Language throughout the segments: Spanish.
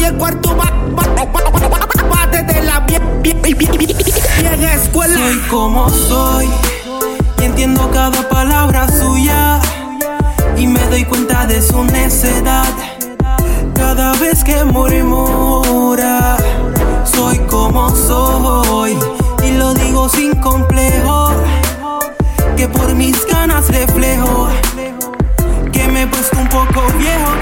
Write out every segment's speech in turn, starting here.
y el cuarto va, desde la vieja escuela. Soy como soy y entiendo cada palabra suya y me doy cuenta de su necedad cada vez que murmura. Soy como soy y lo digo sin complejo que por mis ganas reflejo que me he puesto un poco viejo,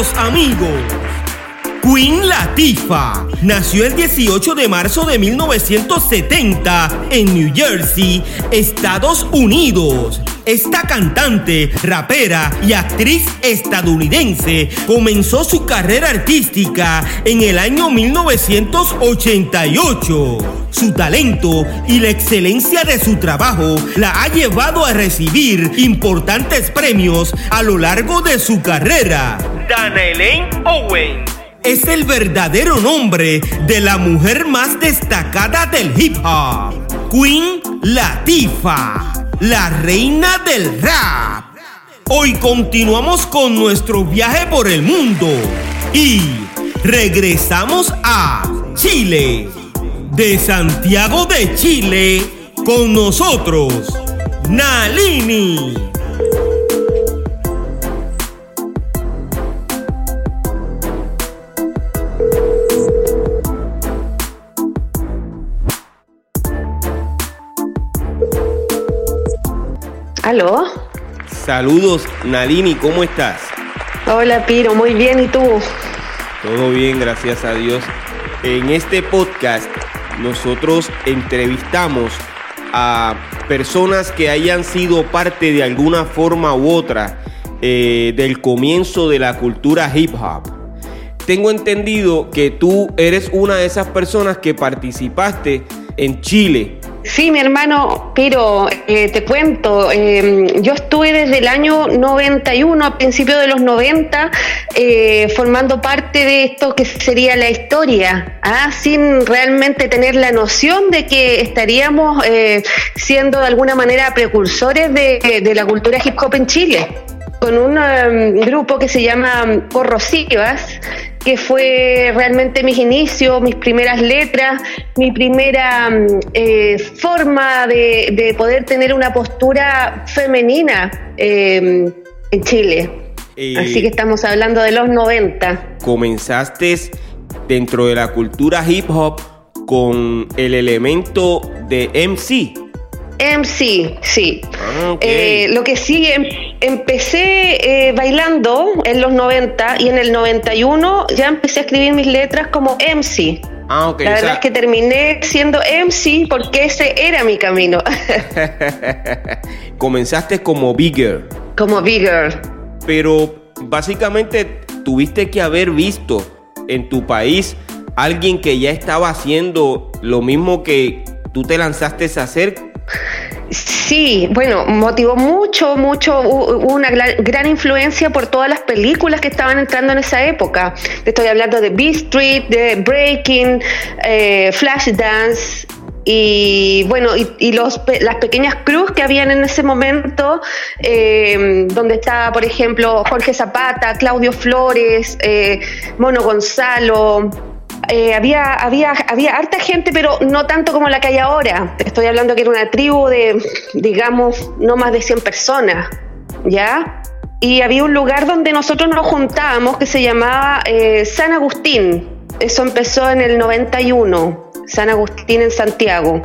Amigos. Queen Latifah nació el 18 de marzo de 1970 en New Jersey, Estados Unidos. Esta cantante, rapera y actriz estadounidense comenzó su carrera artística en el año 1988. Su talento y la excelencia de su trabajo la ha llevado a recibir importantes premios a lo largo de su carrera. Dana Elaine Owens es el verdadero nombre de la mujer más destacada del hip hop, Queen Latifah, la reina del rap. Hoy continuamos con nuestro viaje por el mundo y regresamos a Chile. De Santiago de Chile, con nosotros, Nalini. ¿Aló? Saludos, Nalini, ¿cómo estás? Hola, Piro, muy bien, ¿y tú? Todo bien, gracias a Dios. En este podcast nosotros entrevistamos a personas que hayan sido parte de alguna forma u otra eh, del comienzo de la cultura hip hop. Tengo entendido que tú eres una de esas personas que participaste en Chile Sí, mi hermano Piro, eh, te cuento, em, yo estuve desde el año 91, a principios de los 90, eh, formando parte de esto que sería la historia, ¿ah? sin realmente tener la noción de que estaríamos eh, siendo de alguna manera precursores de la cultura hip hop en Chile con un em, grupo que se llama Corrosivas, que fue realmente mis inicios, mis primeras letras, mi primera em, eh, forma de, poder tener una postura femenina em, en Chile. Así que estamos hablando de los 90. Comenzaste dentro de la cultura hip hop con el elemento de MC. MC, sí. Ah, eh, lo que sí, em, empecé eh, bailando en los 90 y en el 91 ya empecé a escribir mis letras como MC. Ah, La verdad es que terminé siendo MC porque ese era mi camino. Comenzaste como Bigger. Como Bigger. Pero básicamente tuviste que haber visto en tu país alguien que ya estaba haciendo lo mismo que tú te lanzaste a hacer Sí, bueno, motivó mucho, mucho, una gran, influencia por todas las películas que estaban entrando en esa época. Estoy hablando de Beat Street, de Breaking, eh, Flashdance, y bueno, y, los, las pequeñas cruz que habían en ese momento, eh, donde estaba, por ejemplo, Jorge Zapata, Claudio Flores, eh, Mono Gonzalo, eh, había, había, había harta gente, pero no tanto como la que hay ahora. Estoy hablando que era una tribu de, digamos, no más de 100 personas, ¿ya? Y había un lugar donde nosotros nos juntábamos que se llamaba eh, San Agustín. Eso empezó en el 91. San Agustín en Santiago.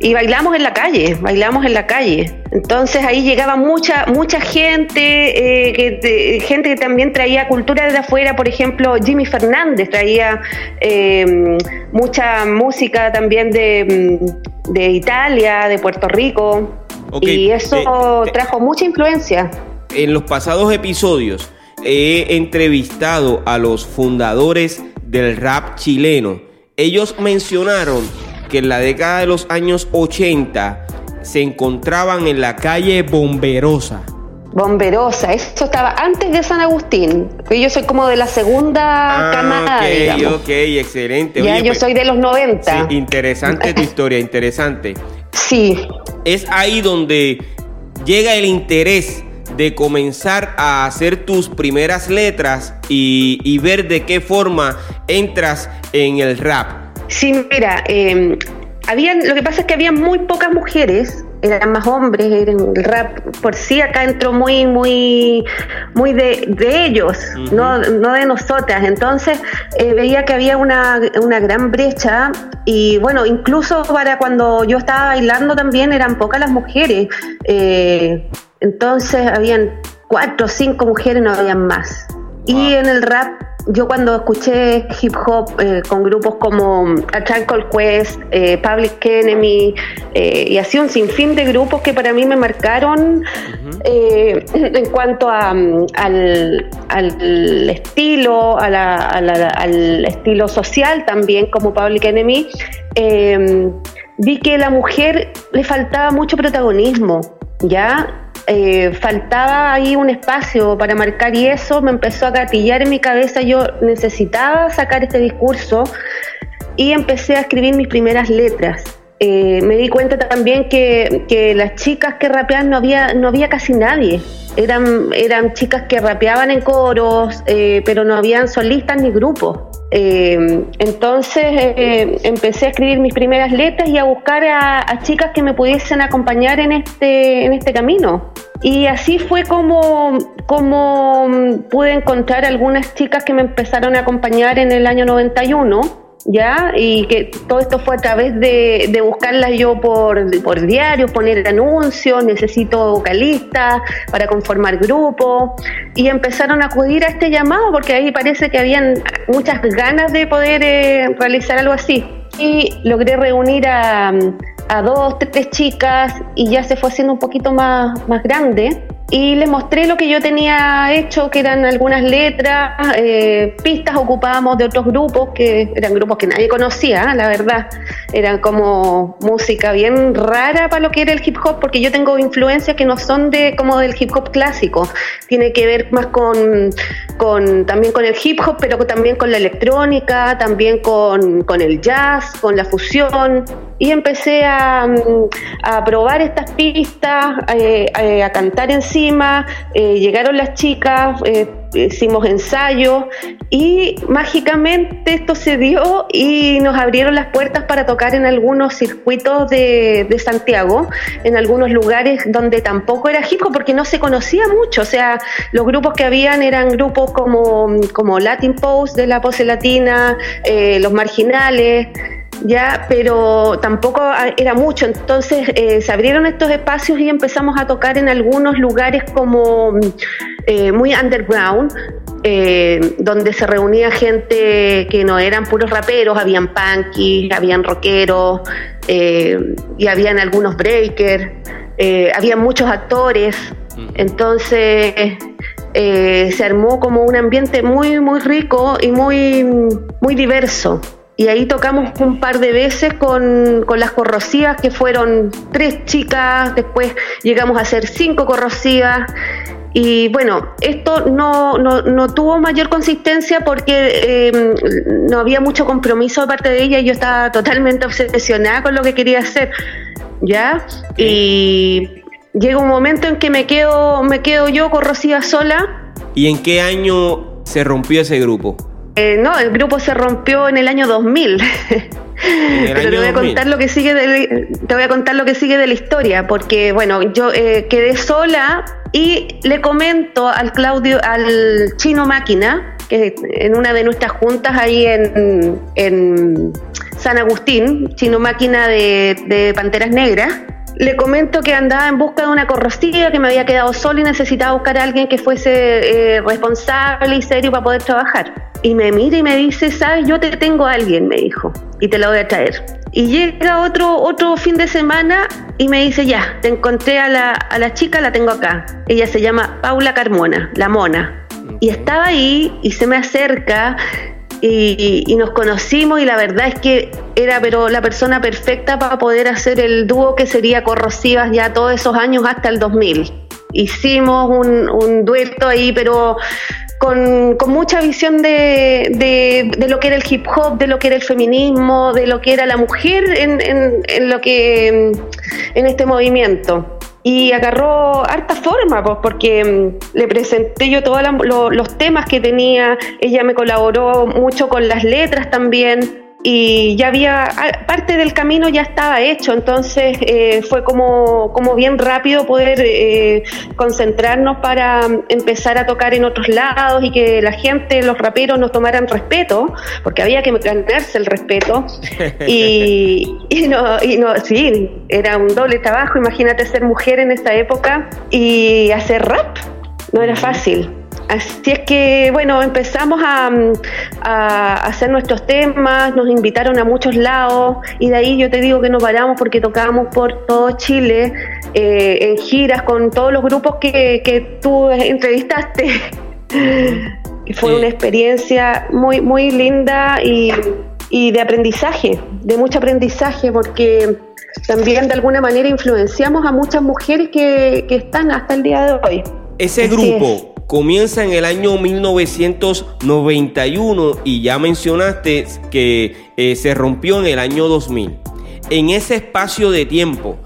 Y bailamos en la calle, bailamos en la calle. Entonces ahí llegaba mucha, mucha gente, eh, que, gente que también traía cultura desde afuera, por ejemplo, Jimmy Fernández traía eh, mucha música también de, mm, de, Italia, de Puerto Rico. Y eso eh, trajo mucha influencia. En los pasados episodios he entrevistado a los fundadores del rap chileno ellos mencionaron que en la década de los años 80 se encontraban en la calle Bomberosa. Bomberosa, eso estaba antes de San Agustín. Yo soy como de la segunda Ah, camada, ok, digamos. ok, excelente. Ya, Oye, yo pues, soy de los 90. sí, interesante tu historia, interesante. Sí, Es ahí donde llega el interés de comenzar a hacer tus primeras letras y, y ver de qué forma entras en el rap. sí, mira, eh, habían, lo que pasa es que había muy pocas mujeres, eran más hombres, eran el rap por sí acá entró muy, muy, muy de, de ellos, no, no de nosotras. Entonces eh, veía que había una, una gran brecha y bueno, incluso para cuando yo estaba bailando también eran pocas las mujeres. Eh, entonces habían cuatro o cinco mujeres, no habían más. Y en el rap, yo cuando escuché hip hop eh, con grupos como A Tribe Called Quest, eh, Public Enemy, eh, y así un sinfín de grupos que para mí me marcaron eh, en cuanto a, mm, al, al estilo, a la- a la- al estilo social también como Public Enemy, vi que a la mujer le faltaba mucho protagonismo, ¿ya? Eh, faltaba ahí un espacio para marcar y eso me empezó a gatillar en mi cabeza, yo necesitaba sacar este discurso y empecé a escribir mis primeras letras. Eh, me di cuenta también que, que las chicas que rapeaban no había, no había casi nadie. Eran, eran chicas que rapeaban en coros, eh, pero no habían solistas ni grupos. Eh, entonces eh, empecé a escribir mis primeras letras y a buscar a, a chicas que me pudiesen acompañar en este, en este camino. Y así fue como, como mm, pude encontrar algunas chicas que me empezaron a acompañar en el año 91 ¿ya? Y que todo esto fue a través de, de buscarlas yo por, por diarios, poner anuncios, necesito vocalistas para conformar grupo, y empezaron a acudir a este llamado porque ahí parece que habían muchas ganas de poder eh, realizar algo así. Y logré reunir a, a dos, tres chicas y ya se fue haciendo un poquito más, más grande y les mostré lo que yo tenía hecho, que eran algunas letras, eh, pistas ocupábamos de otros grupos, que eran grupos que nadie conocía, la verdad. Eran como música bien rara para lo que era el hip hop, porque yo tengo influencias que no son de como del hip hop clásico. Tiene que ver más con, con también con el hip hop, pero también con la electrónica, también con, con el jazz, con la fusión. Y empecé a, mm, a probar estas pistas, eh, eh, a cantar encima. eh, llegaron las chicas, hicimos ensayos y mágicamente esto se dio y nos abrieron las puertas para tocar en algunos circuitos de, de Santiago, en algunos lugares donde tampoco era hip hop porque no se conocía mucho. O sea, los grupos que habían eran grupos como, como Latin Post de la pose latina, Los Marginales ya, pero tampoco ah, era mucho. Entonces eh, se abrieron estos espacios y empezamos a tocar en algunos lugares como eh, muy underground, eh, donde se reunía gente que no eran puros raperos, habían punkies, habían rockeros, eh, y habían algunos breakers, habían muchos actores. Entonces eh, se armó como un ambiente muy, muy rico y muy, muy diverso. Y ahí tocamos un par de veces con, con las corrosivas, que fueron tres chicas, después llegamos a hacer cinco corrosivas. Y bueno, esto no, no, no tuvo mayor consistencia porque eh, no había mucho compromiso de parte de ella y yo estaba totalmente obsesionada con lo que quería hacer. ¿Ya? Y llega un momento en que me quedo, me quedo yo corrosiva sola ¿Y en qué año se rompió ese grupo? Eh, no, el grupo se rompió en el año 2000. En el Pero te voy a 2000. contar lo que sigue de, te voy a contar lo que sigue de la historia, porque bueno, yo eh, quedé sola y le comento al Claudio, al chino máquina, que en una de nuestras juntas ahí en, en San Agustín, chino máquina de, de Panteras Negras, le comento que andaba en busca de una corrosiva, que me había quedado sola y necesitaba buscar a alguien que fuese eh, responsable y serio para poder trabajar. Y me mira y me dice, sabes, yo te tengo a alguien, me dijo, y te la voy a traer. Y llega otro, otro fin de semana y me dice, ya, te encontré a la, a la chica, la tengo acá. Ella se llama Paula Carmona, la mona. Y estaba ahí y se me acerca y, y nos conocimos y la verdad es que era pero la persona perfecta para poder hacer el dúo que sería Corrosivas ya todos esos años hasta el 2000. hicimos un, un dueto ahí, pero con, mucha visión de, de, lo que era el hip hop, de lo que era el feminismo, de lo que era la mujer en, en, lo que en este movimiento. Y agarró harta forma, pues, porque mm, le presenté yo todos los temas que tenía, ella me colaboró mucho con las letras también, y ya había, parte del camino ya estaba hecho, entonces eh, fue como, como bien rápido poder eh, concentrarnos para empezar a tocar en otros lados y que la gente, los raperos nos tomaran respeto, porque había que ganarse el respeto. y, y, no, y no, sí, era un doble trabajo, imagínate ser mujer en esa época y hacer rap, no era fácil. Así es que, bueno, empezamos a, hacer nuestros temas, nos invitaron a muchos lados y de ahí yo te digo que nos paramos porque tocábamos por todo Chile eh, en giras con todos los grupos que, que tú entrevistaste. Fue una experiencia muy, muy linda y, de aprendizaje, de mucho aprendizaje, porque también de alguna manera influenciamos a muchas mujeres que, están hasta el día de hoy. Ese grupo, comienza en el año 1991 y ya mencionaste que eh, se rompió en el año 2000. En ese espacio de tiempo,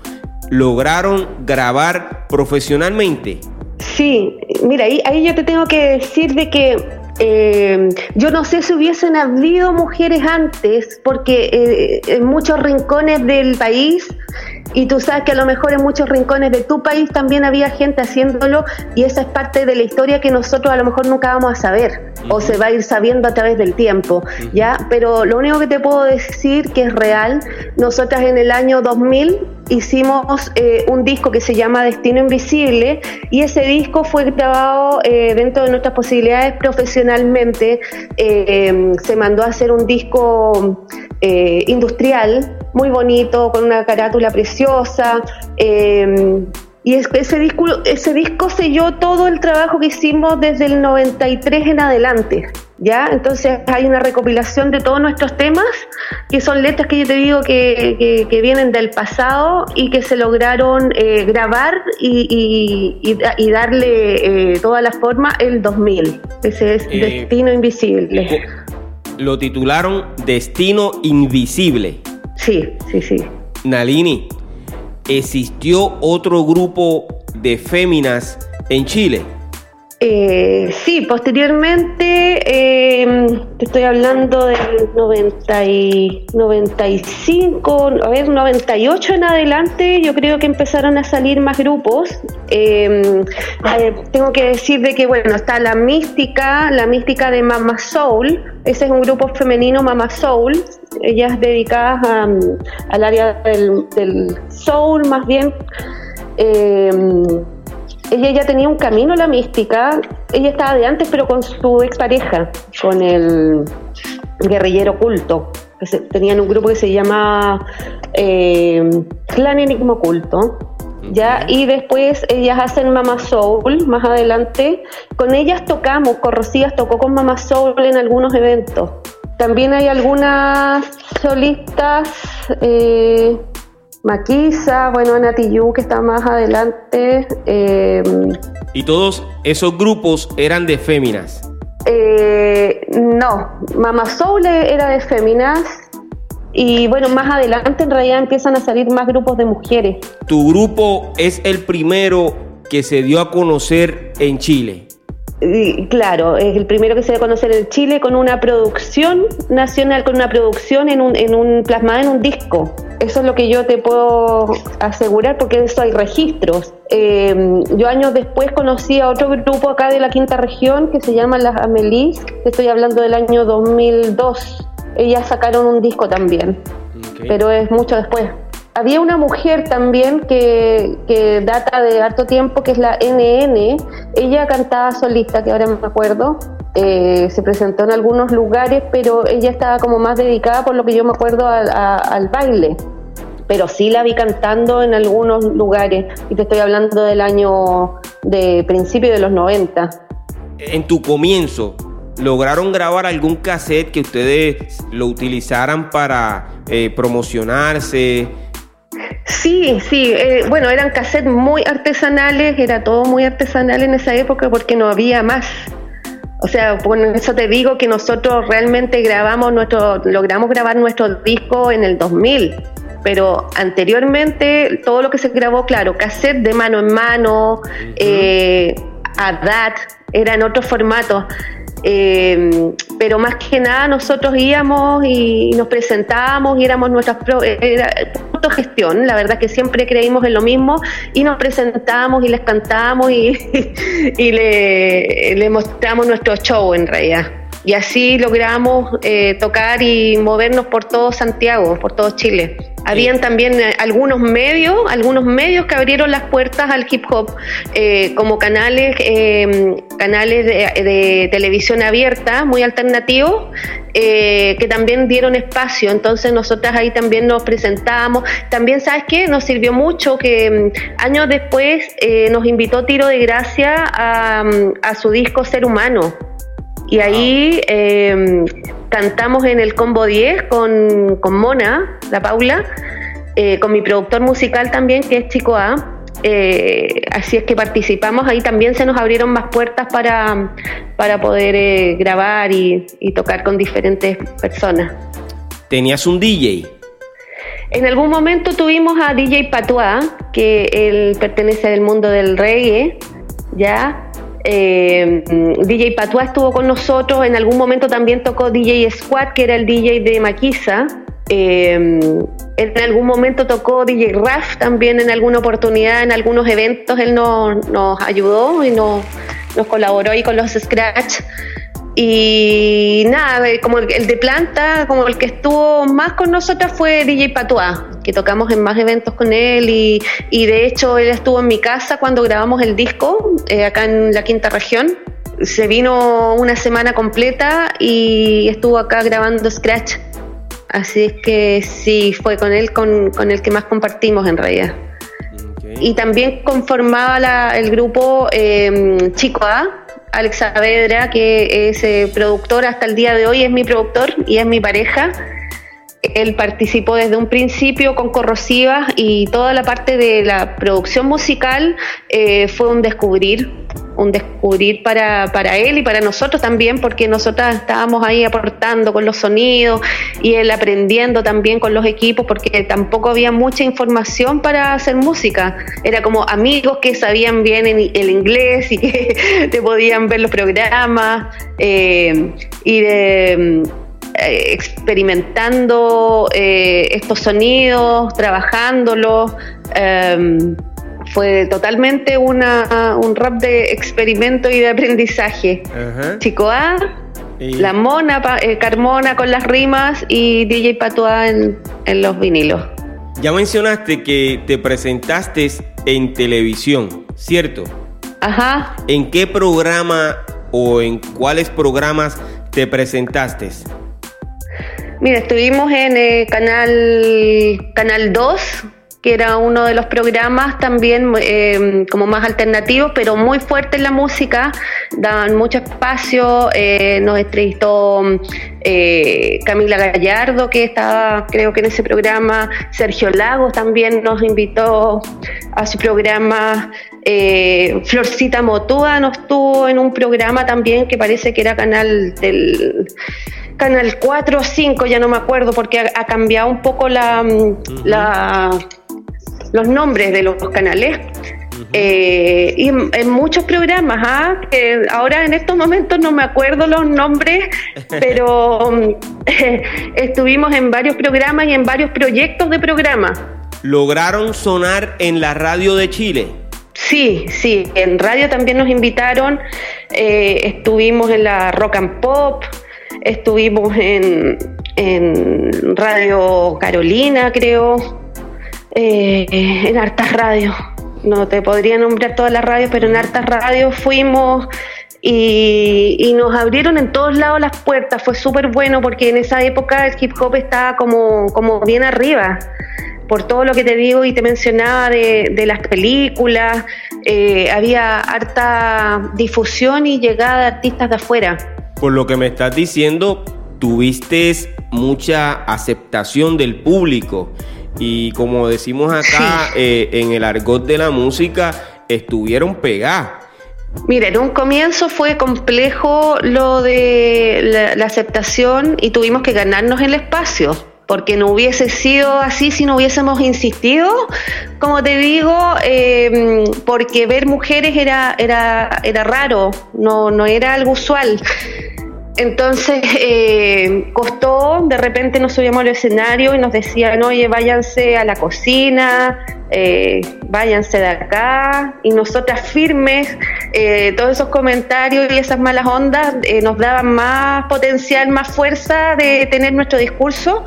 ¿lograron grabar profesionalmente? Sí, mira, ahí, ahí yo te tengo que decir de que eh, yo no sé si hubiesen habido mujeres antes, porque eh, en muchos rincones del país y tú sabes que a lo mejor en muchos rincones de tu país también había gente haciéndolo y esa es parte de la historia que nosotros a lo mejor nunca vamos a saber o se va a ir sabiendo a través del tiempo, ¿ya? Pero lo único que te puedo decir que es real, nosotras en el año 2000 hicimos eh, un disco que se llama Destino Invisible y ese disco fue grabado eh, dentro de nuestras posibilidades profesionalmente. Eh, se mandó a hacer un disco industrial muy bonito, con una carátula preciosa. Y ese disco, ese disco selló todo el trabajo que hicimos desde el 93 en adelante, ¿ya? Entonces hay una recopilación de todos nuestros temas, que son letras que yo te digo que, vienen del pasado y que se lograron eh, grabar y, y, darle eh, toda la forma el 2000. Ese es eh, Destino Invisible. Lo titularon Destino Invisible. Sí, sí, sí. Nalini, ¿existió otro grupo de féminas en Chile? Eh, sí, posteriormente, em, te estoy hablando del 90 y 95, a ver, 98 en adelante, yo creo que empezaron a salir más grupos. Em, tengo que decir de que, bueno, está la mística, la mística de Mama Soul, ese es un grupo femenino, Mama Soul, ellas dedicadas al área del, del soul más bien. Ella ya tenía un camino la mística, ella estaba de antes pero con su expareja, con el guerrillero oculto, tenían un grupo que se llama eh, Clan Enigma Oculto. ¿ya? Y después ellas hacen Mama Soul más adelante. Con ellas tocamos, con Rocías tocó con Mama Soul en algunos eventos. También hay algunas solistas eh, Maquisa, bueno, Natiyu, que está más adelante. Em, ¿Y todos esos grupos eran de féminas? Eh, no, Mama Soul era de féminas. Y bueno, más adelante en realidad empiezan a salir más grupos de mujeres. Tu grupo es el primero que se dio a conocer en Chile claro, es el primero que se debe conocer en Chile con una producción nacional, con una producción en un, en un plasmada en un disco. Eso es lo que yo te puedo asegurar porque eso hay registros. Em, yo años después conocí a otro grupo acá de la quinta región que se llama Las Amelis, que estoy hablando del año 2002. Ellas sacaron un disco también, pero es mucho después había una mujer también que, data de harto tiempo, que es la NN. Ella cantaba solista, que ahora me acuerdo. Eh, se presentó en algunos lugares, pero ella estaba como más dedicada, por lo que yo me acuerdo, al baile. Pero sí la vi cantando en algunos lugares. Y te estoy hablando del año de principio de los 90. En tu comienzo, ¿lograron grabar algún cassette que ustedes lo utilizaran para eh, promocionarse? Sí, sí, eh, bueno, eran cassettes muy artesanales, era todo muy artesanal en esa época porque no había más. O sea, por eso te digo que nosotros realmente grabamos nuestro, logramos grabar nuestro disco en el 2000, pero anteriormente todo lo que se grabó, claro, cassette de mano en mano, eh, ADAT, eran otros formatos. Eh, pero más que nada nosotros íbamos y nos presentábamos y éramos nuestras pro, era la verdad que siempre creímos en lo mismo y nos presentábamos y les cantábamos y, y le, le mostramos nuestro show en realidad y así logramos eh, tocar y movernos por todo Santiago, por todo Chile. Habían también eh, algunos medios, algunos medios que abrieron las puertas al hip hop, eh, como canales, canales de, televisión abierta, muy alternativos, que también dieron espacio. Entonces nosotras ahí también nos presentamos. También, ¿sabes qué? Nos sirvió mucho que mm, años después nos invitó Tiro de Gracia a, mm, a su disco Ser Humano. Y ahí em, cantamos en el Combo 10 con, Mona, la Paula, eh, con mi productor musical también, que es Chico A. Eh, así es que participamos, ahí también se nos abrieron más puertas para, para poder eh, grabar y, tocar con diferentes personas. ¿Tenías un DJ? En algún momento tuvimos a DJ Patois, que él pertenece al mundo del reggae, ¿ya? Eh, DJ Patua estuvo con nosotros, en algún momento también tocó DJ Squad, que era el DJ de Maquisa. Eh, en algún momento tocó DJ Raf también en alguna oportunidad, en algunos eventos, él nos, nos ayudó y nos, nos colaboró ahí con los Scratch. Y nada, como el, de planta, como el que estuvo más con nosotras fue DJ Patois, que tocamos en más eventos con él y, y de hecho él estuvo en mi casa cuando grabamos el disco, eh, acá en la quinta región. Se vino una semana completa y estuvo acá grabando Scratch. Así es que sí, fue con él con, con el que más compartimos en realidad. Y también conformaba el grupo eh, Chico A, Alex Saavedra, que es eh, productor hasta el día de hoy, es mi productor y es mi pareja. Él participó desde un principio con Corrosivas y toda la parte de la producción musical eh, fue un descubrir, un descubrir para, para, él y para nosotros también, porque nosotras estábamos ahí aportando con los sonidos y él aprendiendo también con los equipos, porque tampoco había mucha información para hacer música. Era como amigos que sabían bien el inglés y que te podían ver los programas eh, y de experimentando eh, estos sonidos, trabajándolos. Em, fue totalmente una, un rap de experimento y de aprendizaje. Chico A, La Mona, eh, Carmona con las rimas y DJ Patois en, en los vinilos. Ya mencionaste que te presentaste en televisión, ¿cierto? Ajá. ¿En qué programa o en cuáles programas te presentaste? Mira, estuvimos en el canal, canal 2, que era uno de los programas también eh, como más alternativos, pero muy fuerte en la música, daban mucho espacio, eh, nos entrevistó eh, Camila Gallardo, que estaba creo que en ese programa, Sergio Lagos también nos invitó a su programa, Florcita Motúa nos tuvo en un programa también que parece que era canal del Canal 4 o 5, ya no me acuerdo, porque ha, cambiado un poco la, mm, los nombres de los canales. Eh, y en, muchos programas, ¿ah? que ahora en estos momentos no me acuerdo los nombres, pero mm, estuvimos en varios programas y en varios proyectos de programas. ¿Lograron sonar en la radio de Chile? Sí, sí, en radio también nos invitaron, eh, estuvimos en la Rock and Pop, estuvimos en, Radio Carolina, creo, eh, en hartas radios. No te podría nombrar todas las radios, pero en hartas radios fuimos y, nos abrieron en todos lados las puertas. Fue súper bueno porque en esa época el hip hop estaba como, como bien arriba por todo lo que te digo y te mencionaba de, las películas, eh, había harta difusión y llegada de artistas de afuera. Por lo que me estás diciendo, tuviste mucha aceptación del público. Y como decimos acá eh, en el argot de la música, estuvieron pegadas. Mira, en un comienzo fue complejo lo de la, aceptación y tuvimos que ganarnos el espacio porque no hubiese sido así si no hubiésemos insistido, como te digo, eh, porque ver mujeres era, era, era raro, no, no era algo usual. Entonces eh, costó, de repente nos subíamos al escenario y nos decían, oye, váyanse a la cocina, eh, váyanse de acá. Y nosotras firmes, eh, todos esos comentarios y esas malas ondas nos daban más potencial, más fuerza de tener nuestro discurso.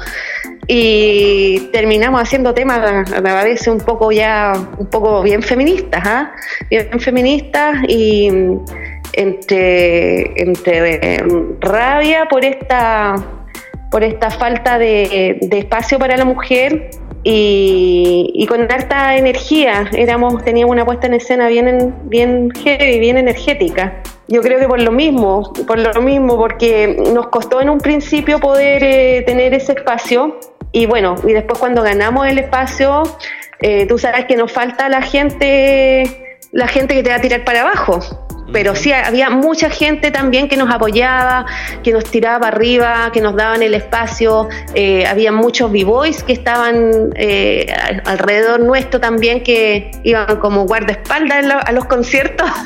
Y terminamos haciendo temas a veces un poco ya, un poco bien feministas, ¿ah? bien feministas y entre, entre eh, rabia por esta, por esta falta de, espacio para la mujer y, con harta energía. Éramos, teníamos una puesta en escena bien, bien heavy, bien energética. Yo creo que por lo mismo, por lo mismo, porque nos costó en un principio poder eh, tener ese espacio y bueno, y después cuando ganamos el espacio, eh, tú sabes que nos falta la gente, la gente que te va a tirar para abajo pero sí había mucha gente también que nos apoyaba, que nos tiraba arriba, que nos daban el espacio, eh, había muchos b-boys que estaban eh, alrededor nuestro también, que iban como guardaespaldas a los conciertos.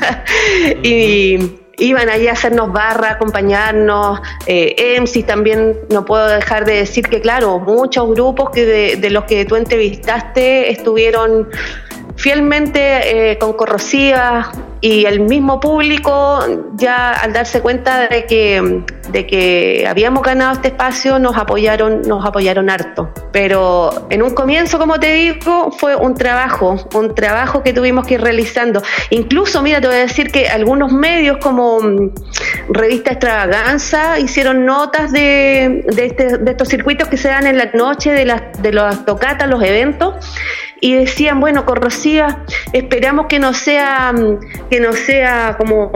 Y iban allí a hacernos barra, acompañarnos, eh, también no puedo dejar de decir que claro, muchos grupos que de, de los que tú entrevistaste estuvieron fielmente eh, con corrosivas y el mismo público ya al darse cuenta de que, de que habíamos ganado este espacio nos apoyaron, nos apoyaron harto. Pero en un comienzo, como te digo, fue un trabajo, un trabajo que tuvimos que ir realizando. Incluso, mira, te voy a decir que algunos medios como mm, Revista Extravaganza hicieron notas de, de, este, de estos circuitos que se dan en la noche, de las, de las tocatas, los eventos y decían, bueno, corrosiva, esperamos que no sea, que no sea como,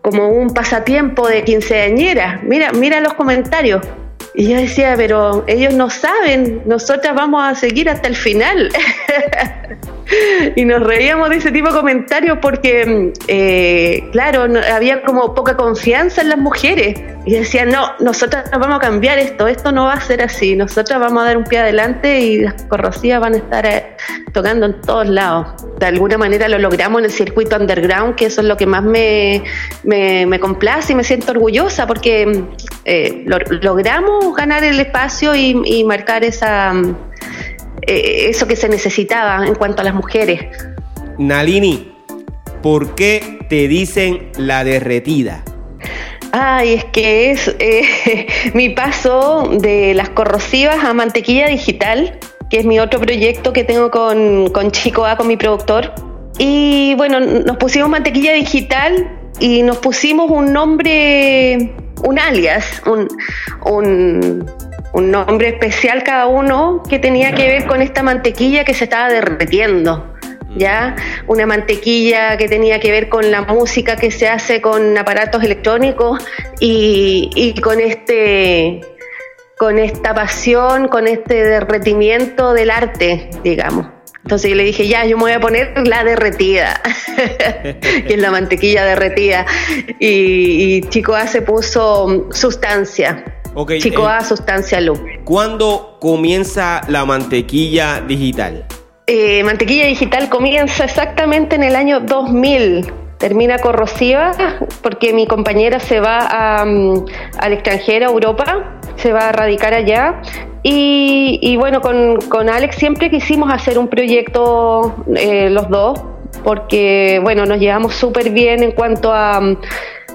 como un pasatiempo de quinceañera. Mira, mira los comentarios. Y yo decía, pero ellos no saben, nosotras vamos a seguir hasta el final. y nos reíamos de ese tipo de comentarios porque, eh, claro, había como poca confianza en las mujeres. Y decían, no, nosotras vamos a cambiar esto, esto no va a ser así, nosotras vamos a dar un pie adelante y las corrosivas van a estar eh, tocando en todos lados. De alguna manera lo logramos en el circuito underground, que eso es lo que más me, me, complace y me siento orgullosa porque eh, logramos ganar el espacio y, y marcar esa eh, eso que se necesitaba en cuanto a las mujeres. Nalini, ¿por qué te dicen la derretida? Ay, es que es eh, mi paso de las corrosivas a mantequilla digital, que es mi otro proyecto que tengo con, Chico A, con mi productor. Y bueno, nos pusimos mantequilla digital y nos pusimos un nombre, un alias, un un nombre especial cada uno que tenía que ver con esta mantequilla que se estaba derretiendo. ¿Ya? Una mantequilla que tenía que ver con la música que se hace con aparatos electrónicos y, y con este con esta pasión, con este derretimiento del arte, digamos. Entonces yo le dije, ya, yo me voy a poner la derretida, que es la mantequilla derretida. Y, y Chico A se puso sustancia. Chico A, eh, Sustancia Luz. ¿Cuándo comienza la mantequilla digital? Eh, mantequilla digital comienza exactamente en el año 2000. Termina corrosiva porque mi compañera se va mm, al extranjero, a Europa, se va a radicar allá. Y, bueno, con, Alex siempre quisimos hacer un proyecto eh, los dos, porque bueno, nos llevamos súper bien en cuanto a,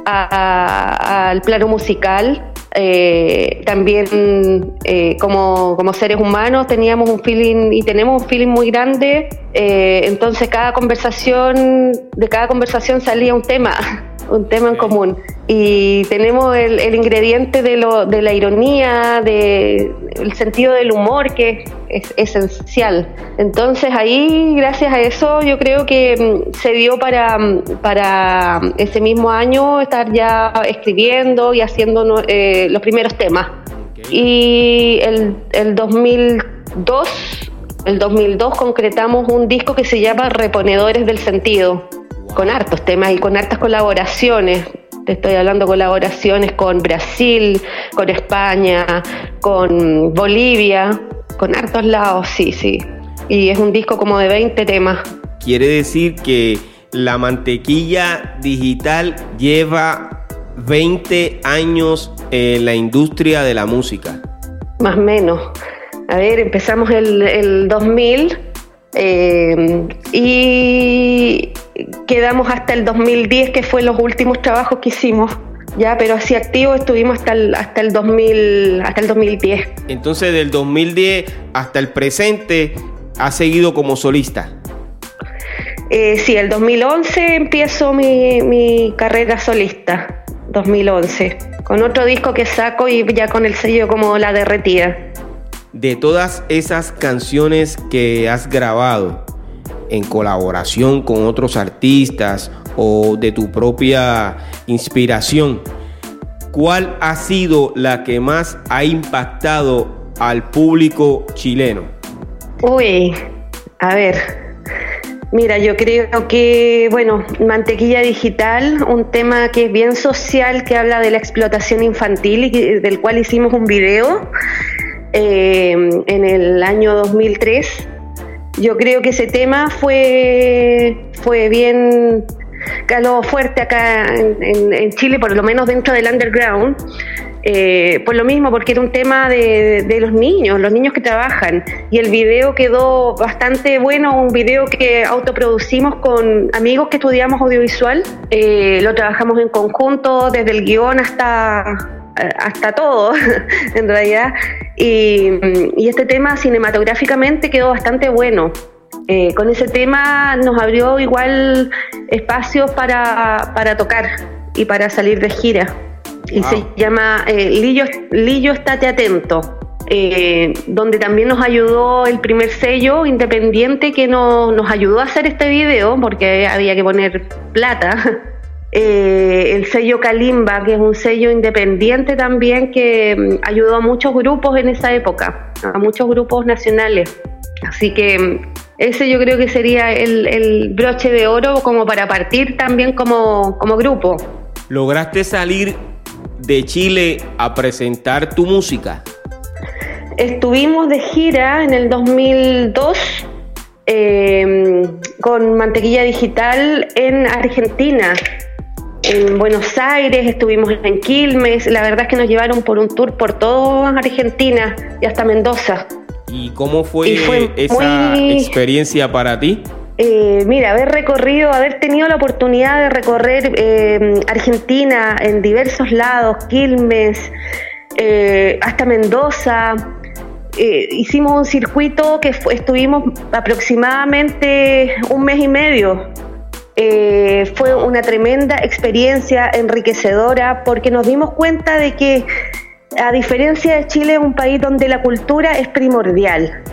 al plano musical eh, también eh, como, como, seres humanos teníamos un feeling y tenemos un feeling muy grande, eh, entonces cada conversación, de cada conversación salía un tema, un tema en común. Y tenemos el, el ingrediente de, lo, de la ironía, de, el sentido del humor que es esencial. Entonces ahí, gracias a eso, yo creo que mm, se dio para, mm, para ese mismo año estar ya escribiendo y haciendo eh, los primeros temas. Y el, el 2002 El 2002 concretamos un disco que se llama Reponedores del Sentido, con hartos temas y con hartas colaboraciones. Te estoy hablando colaboraciones con Brasil, con España, con Bolivia, con hartos lados, sí, sí. Y es un disco como de 20 temas. Quiere decir que la mantequilla digital lleva 20 años en la industria de la música. Más o menos. A ver, empezamos el, el 2000 eh, y quedamos hasta el 2010, que fue los últimos trabajos que hicimos. Ya, pero así activo estuvimos hasta el, hasta el 2000, hasta el 2010. Entonces, del 2010 hasta el presente, ha seguido como solista. Eh, sí, el 2011 empiezo mi, mi carrera solista. 2011. Con otro disco que saco y ya con el sello como La Derretida. De todas esas canciones que has grabado en colaboración con otros artistas o de tu propia inspiración, ¿cuál ha sido la que más ha impactado al público chileno? Uy, a ver, Mira, yo creo que, bueno, Mantequilla Digital, un tema que es bien social, que habla de la explotación infantil y del cual hicimos un video eh, en el año 2003. Yo creo que ese tema fue, fue bien, caló fuerte acá en, en Chile, por lo menos dentro del underground. Eh, por lo mismo, porque era un tema de, los niños, los niños que trabajan. Y el video quedó bastante bueno, un video que autoproducimos con amigos que estudiamos audiovisual. Eh, lo trabajamos en conjunto, desde el guion hasta, hasta todo, en realidad. Y, este tema cinematográficamente quedó bastante bueno. Eh, con ese tema nos abrió igual espacios para, para tocar y para salir de gira y se llama eh, Lillo, Lillo Estate Atento. Eh, donde también nos ayudó el primer sello independiente que nos, nos ayudó a hacer este video, porque había que poner plata. Eh, el sello Kalimba, que es un sello independiente también que mm, ayudó a muchos grupos en esa época, a muchos grupos nacionales. Así que mm, ese yo creo que sería el, el broche de oro como para partir también como, como grupo. ¿Lograste salir de Chile a presentar tu música? Estuvimos de gira en el 2002 eh, con Mantequilla Digital en Argentina. En Buenos Aires, estuvimos en Quilmes, la verdad es que nos llevaron por un tour por toda Argentina y hasta Mendoza. ¿Y cómo fue, esa experiencia para ti? Eh, mira, haber recorrido, haber tenido la oportunidad de recorrer eh, Argentina en diversos lados, Quilmes, eh, hasta Mendoza. hicimos un circuito que estuvimos aproximadamente un mes y medio. Fue una tremenda experiencia enriquecedora porque nos dimos cuenta de que a diferencia de Chile es un país donde la cultura es primordial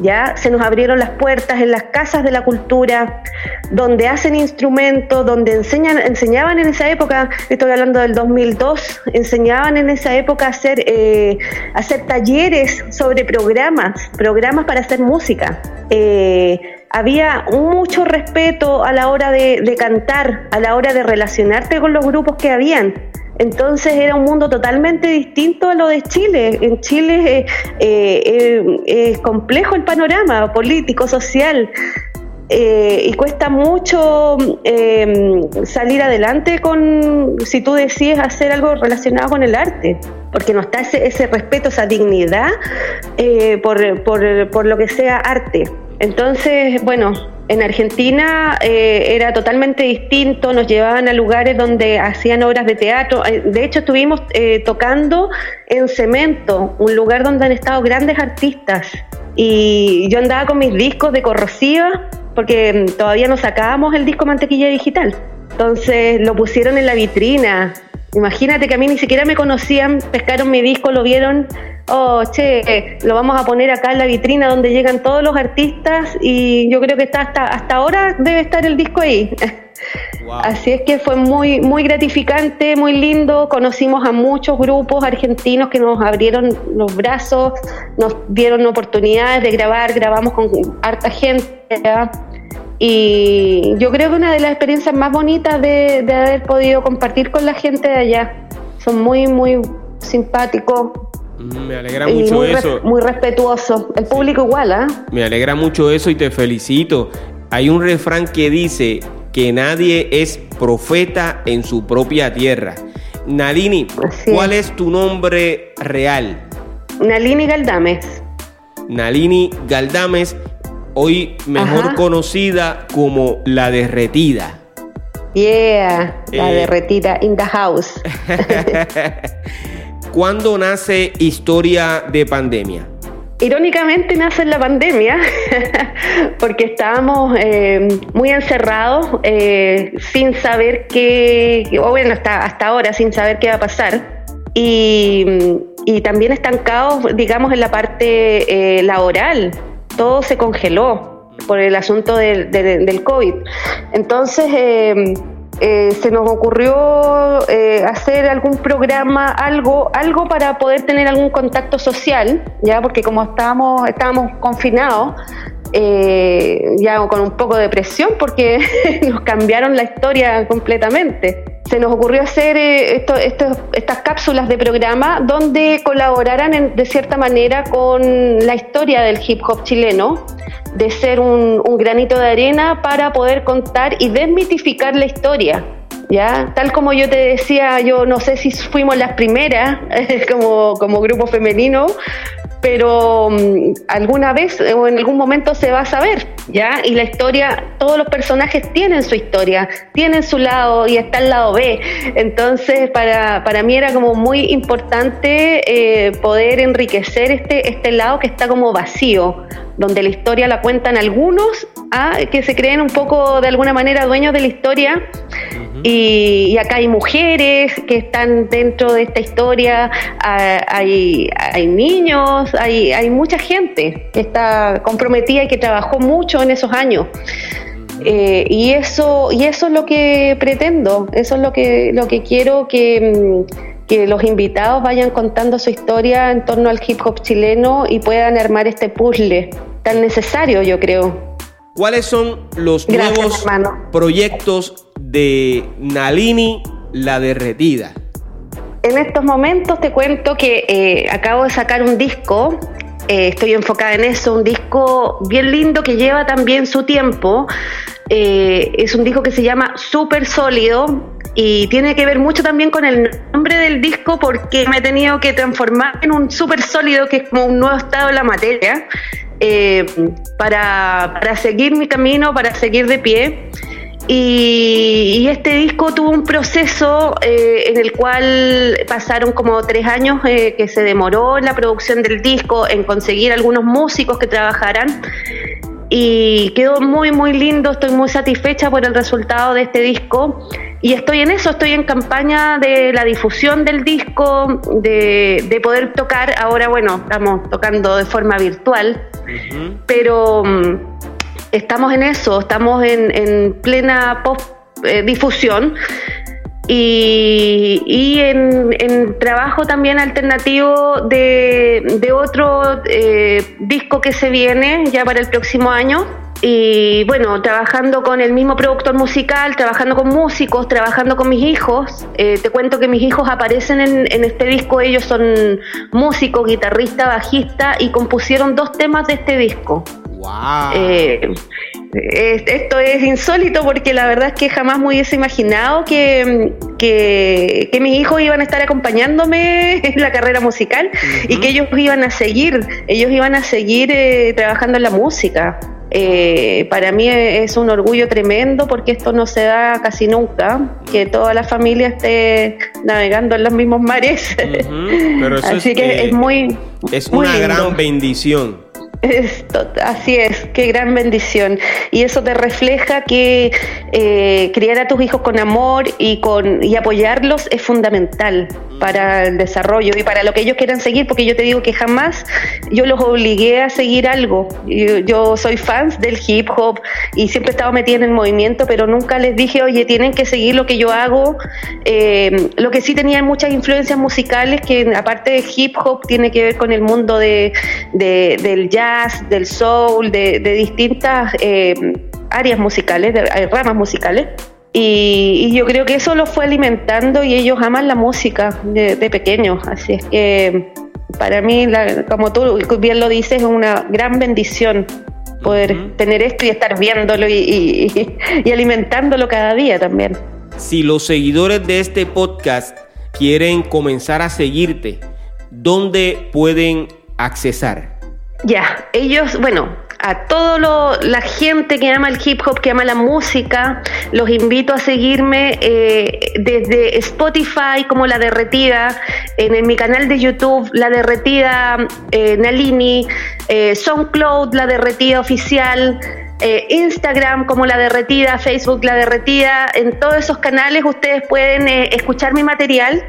ya se nos abrieron las puertas en las casas de la cultura, donde hacen instrumentos, donde enseñan, enseñaban en esa época, estoy hablando del 2002, enseñaban en esa época hacer, eh, hacer talleres sobre programas, programas para hacer música. Eh, había mucho respeto a la hora de, cantar, a la hora de relacionarte con los grupos que habían. Entonces era un mundo totalmente distinto a lo de Chile. En Chile eh, eh, es complejo el panorama político, social. Eh, y cuesta mucho salir adelante con si tú decides hacer algo relacionado con el arte, porque no está ese, ese respeto, esa dignidad por, por, por lo que sea arte. Entonces, bueno, en Argentina eh, era totalmente distinto, nos llevaban a lugares donde hacían obras de teatro. Eh, de hecho, estuvimos eh, tocando en Cemento, un lugar donde han estado grandes artistas. Y yo andaba con mis discos de corrosiva, porque mm, todavía no sacábamos el disco Mantequilla Digital. Entonces lo pusieron en la vitrina. Imagínate que a mí ni siquiera me conocían, pescaron mi disco, lo vieron oh, che, lo vamos a poner acá en la vitrina donde llegan todos los artistas y yo creo que está hasta, hasta ahora debe estar el disco ahí. Así es que fue muy, muy gratificante, muy lindo. Conocimos a muchos grupos argentinos que nos abrieron los brazos, nos dieron oportunidades de grabar, grabamos con harta gente. Y yo creo que una de las experiencias más bonitas de, haber podido compartir con la gente de allá. Son muy, muy simpáticos, me alegra mucho muy eso. muy respetuoso. El público igual, ¿ah? Me alegra mucho eso y te felicito. Hay un refrán que dice que nadie es profeta en su propia tierra. Nalini, ¿cuál es tu nombre real? Nalini Galdames. Nalini Galdames hoy mejor conocida como La Derretida. Yeah, La eh, Derretida in the house. ¿Cuándo nace Historia de Pandemia? Irónicamente nace en la pandemia, porque estábamos eh, muy encerrados, eh, sin saber qué, o bueno, hasta, hasta ahora, sin saber qué va a pasar. Y, y también estancados, digamos, en la parte laboral todo se congeló por el asunto del, del, COVID. Entonces, eh, eh, se nos ocurrió eh, hacer algún programa, algo, algo para poder tener algún contacto social, ya porque como estábamos, estábamos confinados, ya con un poco de presión porque nos cambiaron la historia completamente se nos ocurrió hacer eh, estas cápsulas de programa donde colaboraran de cierta manera con la historia del hip hop chileno, de ser un, granito de arena para poder contar y desmitificar la historia. ¿Ya? Tal como yo te decía, yo no sé si fuimos las primeras como, como grupo femenino, pero mm, alguna vez o en algún momento se va a saber, ¿ya? Y la historia, todos los personajes tienen su historia, tienen su lado y está el lado B. Entonces, para, para mí era como muy importante eh, poder enriquecer este, este lado que está como vacío, donde la historia la cuentan algunos ¿ah? que se creen un poco de alguna manera dueños de la historia y, acá hay mujeres que están dentro de esta historia, hay, hay niños, hay, hay mucha gente que está comprometida y que trabajó mucho en esos años. Eh, y eso y eso es lo que pretendo, eso es lo que lo que quiero que, mm, que los invitados vayan contando su historia en torno al hip hop chileno y puedan armar este puzzle tan necesario, yo creo. ¿Cuáles son los nuevos proyectos de Nalini La Derretida? En estos momentos te cuento que eh, acabo de sacar un disco, eh, estoy enfocada en eso, un disco bien lindo que lleva también su tiempo. Eh, es un disco que se llama Súper Sólido y tiene que ver mucho también con el nombre del disco porque me he tenido que transformar en un súper sólido que es como un nuevo estado de la materia para, para seguir mi camino, para seguir de pie. Y, este disco tuvo un proceso eh, en el cual pasaron como tres años eh, que se demoró en la producción del disco, en conseguir algunos músicos que trabajaran. Y quedó muy, muy lindo, estoy muy satisfecha por el resultado de este disco. Y estoy en eso, estoy en campaña de la difusión del disco, de, poder tocar. Ahora, bueno, estamos tocando de forma virtual, pero mm, estamos en eso, estamos en, plena post eh, difusión y, en, trabajo también alternativo de, otro eh, disco que se viene ya para el próximo año. Y bueno, trabajando con el mismo productor musical, trabajando con músicos, trabajando con mis hijos. Eh, te cuento que mis hijos aparecen en, en este disco, ellos son músicos, guitarrista, bajista y compusieron dos temas de este disco. Eh, esto es insólito porque la verdad es que jamás me hubiese imaginado que, que, mis hijos iban a estar acompañándome en la carrera musical y que ellos iban a seguir, ellos iban a seguir eh, trabajando en la música. Eh, para mí es un orgullo tremendo porque esto no se da casi nunca, que toda la familia esté navegando en los mismos mares. Así que es muy... Es una gran bendición esto, así es, qué gran bendición. Y eso te refleja que eh, criar a tus hijos con amor y, con, y apoyarlos es fundamental. Para el desarrollo y para lo que ellos quieran seguir, porque yo te digo que jamás yo los obligué a seguir algo. Yo, soy fans del hip hop y siempre he estado metida en el movimiento, pero nunca les dije, oye, tienen que seguir lo que yo hago. Eh, lo que sí tenían muchas influencias musicales, que aparte de hip hop tiene que ver con el mundo de, del jazz, del soul, de, distintas eh, áreas musicales, de, eh, ramas musicales. Y, yo creo que eso los fue alimentando y ellos aman la música de, pequeños. Así es que para mí, como tú bien lo dices, es una gran bendición poder tener esto y estar viéndolo y, y, alimentándolo cada día también. Si los seguidores de este podcast quieren comenzar a seguirte, ¿dónde pueden accesar? Ya, ellos, bueno, a toda la gente que ama el hip hop, que ama la música, los invito a seguirme eh, desde Spotify como La Derretida, en, mi canal de YouTube La Derretida eh, Nalini, eh, SoundCloud La Derretida Oficial. Instagram como La Derretida, Facebook La Derretida, en todos esos canales ustedes pueden escuchar mi material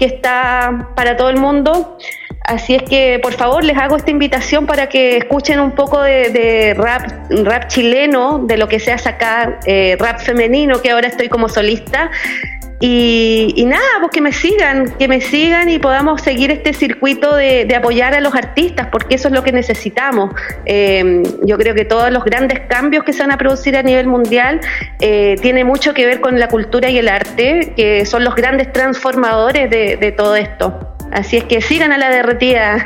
que está para todo el mundo. Así es que por favor les hago esta invitación para que escuchen un poco de, rap, rap chileno, de lo que se hace acá, eh, rap femenino, que ahora estoy como solista. Y, nada, pues que me sigan, que me sigan y podamos seguir este circuito de, apoyar a los artistas, porque eso es lo que necesitamos. Eh, yo creo que todos los grandes cambios que se van a producir a nivel mundial eh, tiene mucho que ver con la cultura y el arte, que son los grandes transformadores de todo esto. Así es que sigan a la derretida.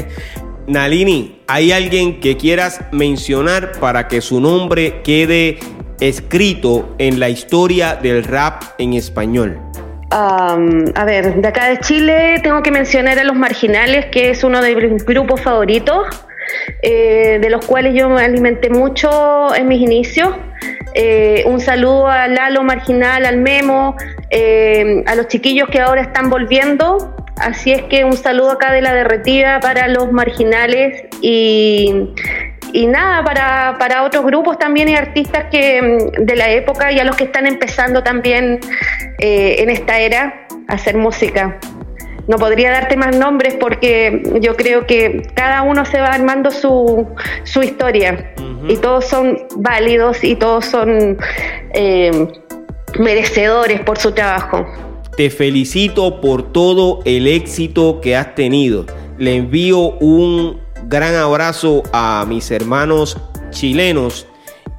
Nalini, ¿hay alguien que quieras mencionar para que su nombre quede escrito en la historia del rap en español? a ver, de acá de Chile tengo que mencionar a Los Marginales, que es uno de mis grupos favoritos, eh, de los cuales yo me alimenté mucho en mis inicios. Eh, un saludo a Lalo Marginal, al Memo, eh, a los chiquillos que ahora están volviendo. Así es que un saludo acá de la derretida para los marginales y, nada, para, otros grupos también y artistas que mm, de la época y a los que están empezando también eh, en esta era a hacer música. No podría darte más nombres porque yo creo que cada uno se va armando su, su historia y todos son válidos y todos son eh, merecedores por su trabajo. Te felicito por todo el éxito que has tenido. Le envío un gran abrazo a mis hermanos chilenos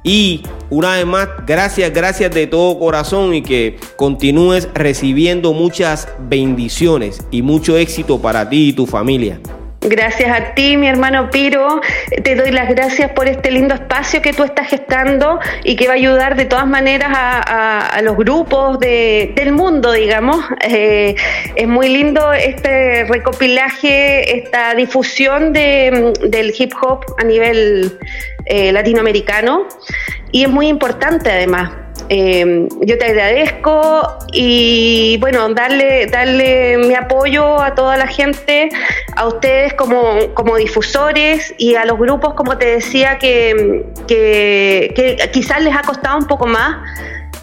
y una vez más, gracias, gracias de todo corazón y que continúes recibiendo muchas bendiciones y mucho éxito para ti y tu familia. Gracias a ti, mi hermano Piro. Te doy las gracias por este lindo espacio que tú estás gestando y que va a ayudar de todas maneras a, los grupos del mundo, digamos. Eh, es muy lindo este recopilaje, esta difusión del hip hop a nivel eh, latinoamericano y es muy importante además. Eh, yo te agradezco y bueno, darle, darle mi apoyo a toda la gente, a ustedes como, como difusores y a los grupos, como te decía, que, que quizás les ha costado un poco más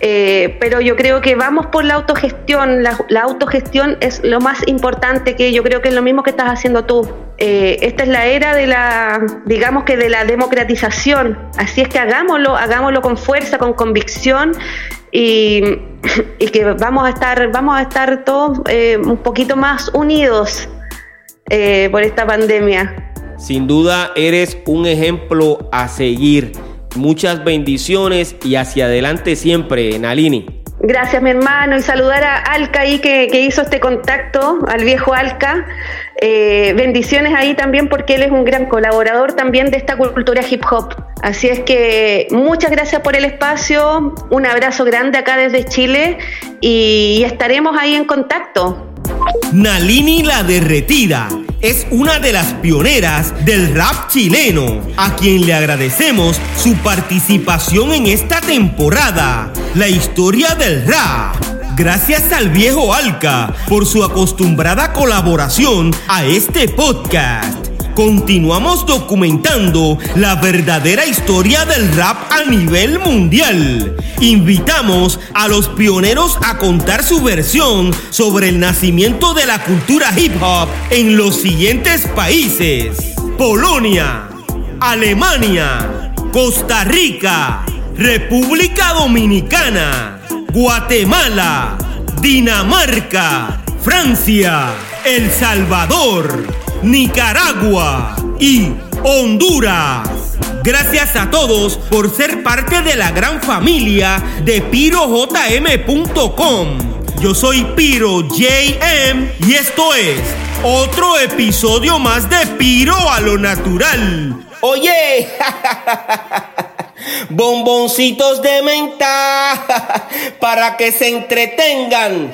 eh, pero yo creo que vamos por la autogestión. La, autogestión es lo más importante que yo creo que es lo mismo que estás haciendo tú. Eh, esta es la era de la, digamos que de la democratización. Así es que hagámoslo, hagámoslo con fuerza, con convicción y, que vamos a estar, vamos a estar todos eh, un poquito más unidos por esta pandemia. Sin duda eres un ejemplo a seguir Muchas bendiciones y hacia adelante siempre, Nalini. Gracias, mi hermano, y saludar a Alca ahí que, hizo este contacto, al viejo Alca. Eh, bendiciones ahí también porque él es un gran colaborador también de esta cultura hip hop. Así es que muchas gracias por el espacio, un abrazo grande acá desde Chile y estaremos ahí en contacto. Nalini la Derretida es una de las pioneras del rap chileno, a quien le agradecemos su participación en esta temporada, la historia del rap. Gracias al viejo Alca por su acostumbrada colaboración a este podcast. Continuamos documentando la verdadera historia del rap a nivel mundial. Invitamos a los pioneros a contar su versión sobre el nacimiento de la cultura hip hop en los siguientes países. Polonia, Alemania, Costa Rica, República Dominicana, Guatemala, Dinamarca, Francia, El Salvador, Nicaragua y Honduras. Gracias a todos por ser parte de la gran familia de PiroJM.com. Yo soy Piro JM y esto es otro episodio más de Piro a lo natural. Oye, bomboncitos de menta para que se entretengan.